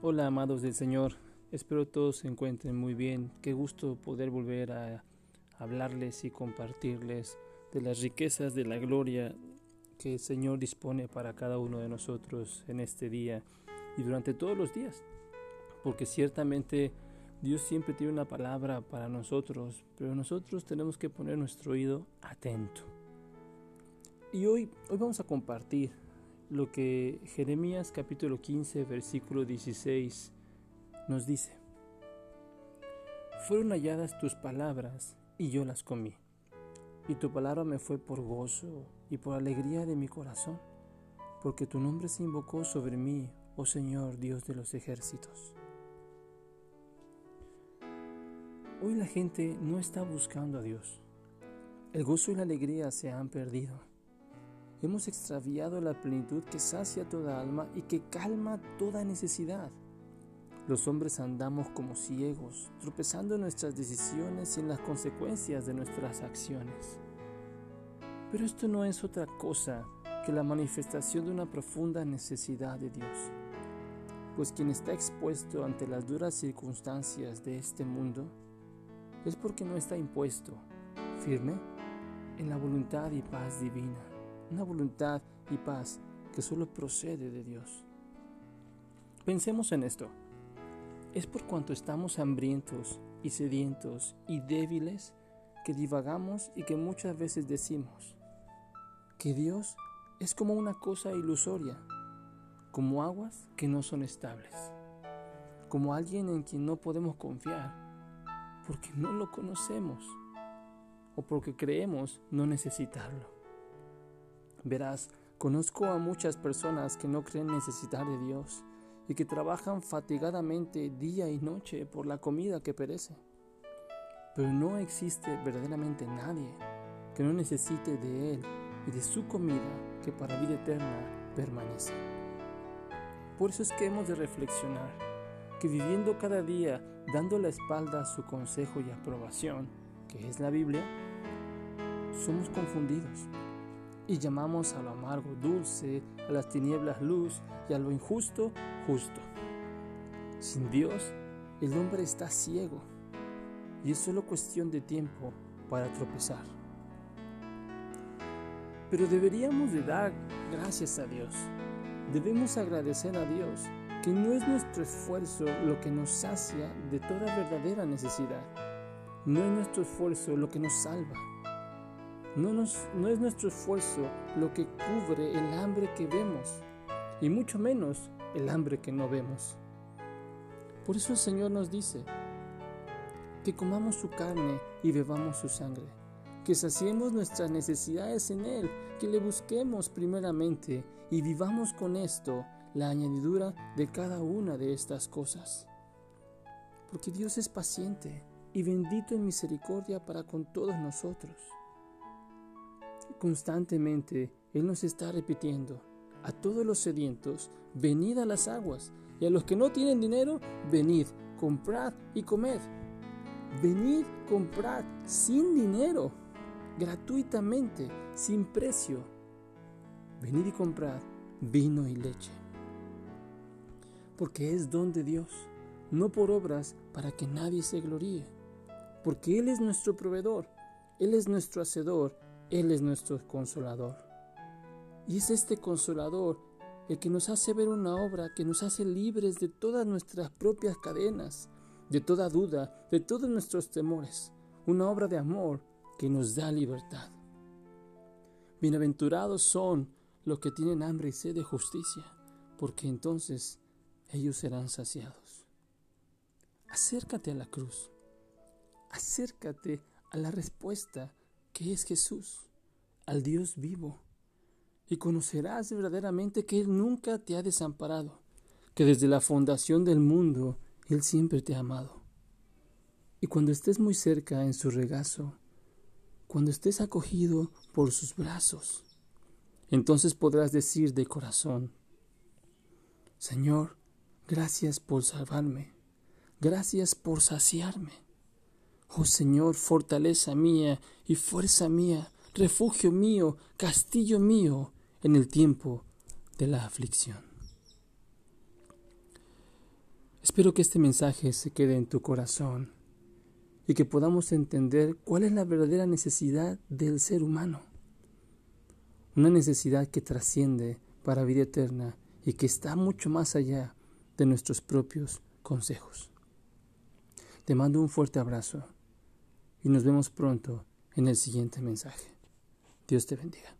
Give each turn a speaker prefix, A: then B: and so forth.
A: Hola amados del Señor, espero todos se encuentren muy bien. Qué gusto poder volver a hablarles y compartirles de las riquezas de la gloria que el Señor dispone para cada uno de nosotros en este día y durante todos los días. Porque ciertamente Dios siempre tiene una palabra para nosotros, pero nosotros tenemos que poner nuestro oído atento. Y hoy, hoy vamos a compartir lo que Jeremías capítulo 15 versículo 16 nos dice. Fueron halladas tus palabras y yo las comí, y tu palabra me fue por gozo y por alegría de mi corazón, porque tu nombre se invocó sobre mí, oh Señor Dios de los ejércitos. Hoy la gente no está buscando a Dios. El gozo y la alegría se han perdido. Hemos extraviado la plenitud que sacia toda alma y que calma toda necesidad. Los hombres andamos como ciegos, tropezando en nuestras decisiones y en las consecuencias de nuestras acciones. Pero esto no es otra cosa que la manifestación de una profunda necesidad de Dios. Pues quien está expuesto ante las duras circunstancias de este mundo es porque no está impuesto, firme, en la voluntad y paz divina una voluntad y paz que solo procede de Dios. Pensemos en esto. Es por cuanto estamos hambrientos y sedientos y débiles que divagamos y que muchas veces decimos que Dios es como una cosa ilusoria, como aguas que no son estables, como alguien en quien no podemos confiar, porque no lo conocemos o porque creemos no necesitarlo. Verás, conozco a muchas personas que no creen necesitar de Dios y que trabajan fatigadamente día y noche por la comida que perece. Pero no existe verdaderamente nadie que no necesite de Él y de su comida que para vida eterna permanece. Por eso es que hemos de reflexionar que viviendo cada día dando la espalda a su consejo y aprobación, que es la Biblia, somos confundidos y llamamos a lo amargo dulce, a las tinieblas luz y a lo injusto justo. Sin Dios, el hombre está ciego y es solo cuestión de tiempo para tropezar. Pero deberíamos de dar gracias a Dios. Debemos agradecer a Dios que no es nuestro esfuerzo lo que nos sacia de toda verdadera necesidad. No es nuestro esfuerzo lo que nos salva no, es nuestro esfuerzo lo que cubre el hambre que vemos, y mucho menos el hambre que no vemos. Por eso el Señor nos dice que comamos su carne y bebamos su sangre, que saciemos nuestras necesidades en Él, que le busquemos primeramente y vivamos con esto la añadidura de cada una de estas cosas. Porque Dios es paciente y bendito en misericordia para con todos nosotros. Constantemente Él nos está repitiendo, a todos los sedientos, venid a las aguas, y a los que no tienen dinero, venid, comprad y comed. Venid, comprad sin dinero, gratuitamente, sin precio. Venid y comprad vino y leche. Porque es don de Dios, no por obras para que nadie se gloríe. Porque Él es nuestro proveedor, Él es nuestro hacedor él es nuestro consolador. Y es este consolador el que nos hace ver una obra que nos hace libres de todas nuestras propias cadenas, de toda duda, de todos nuestros temores. Una obra de amor que nos da libertad. Bienaventurados son los que tienen hambre y sed de justicia, porque entonces ellos serán saciados. Acércate a la cruz. Acércate a la respuesta que es Jesús, al Dios vivo, y conocerás verdaderamente que Él nunca te ha desamparado, que desde la fundación del mundo Él siempre te ha amado. Y cuando estés muy cerca en su regazo, cuando estés acogido por sus brazos, entonces podrás decir de corazón, Señor, gracias por salvarme, gracias por saciarme. Oh Señor, fortaleza mía y fuerza mía, refugio mío, castillo mío en el tiempo de la aflicción. Espero que este mensaje se quede en tu corazón y que podamos entender cuál es la verdadera necesidad del ser humano. Una necesidad que trasciende para vida eterna y que está mucho más allá de nuestros propios consejos. Te mando un fuerte abrazo y nos vemos pronto en el siguiente mensaje. Dios te bendiga.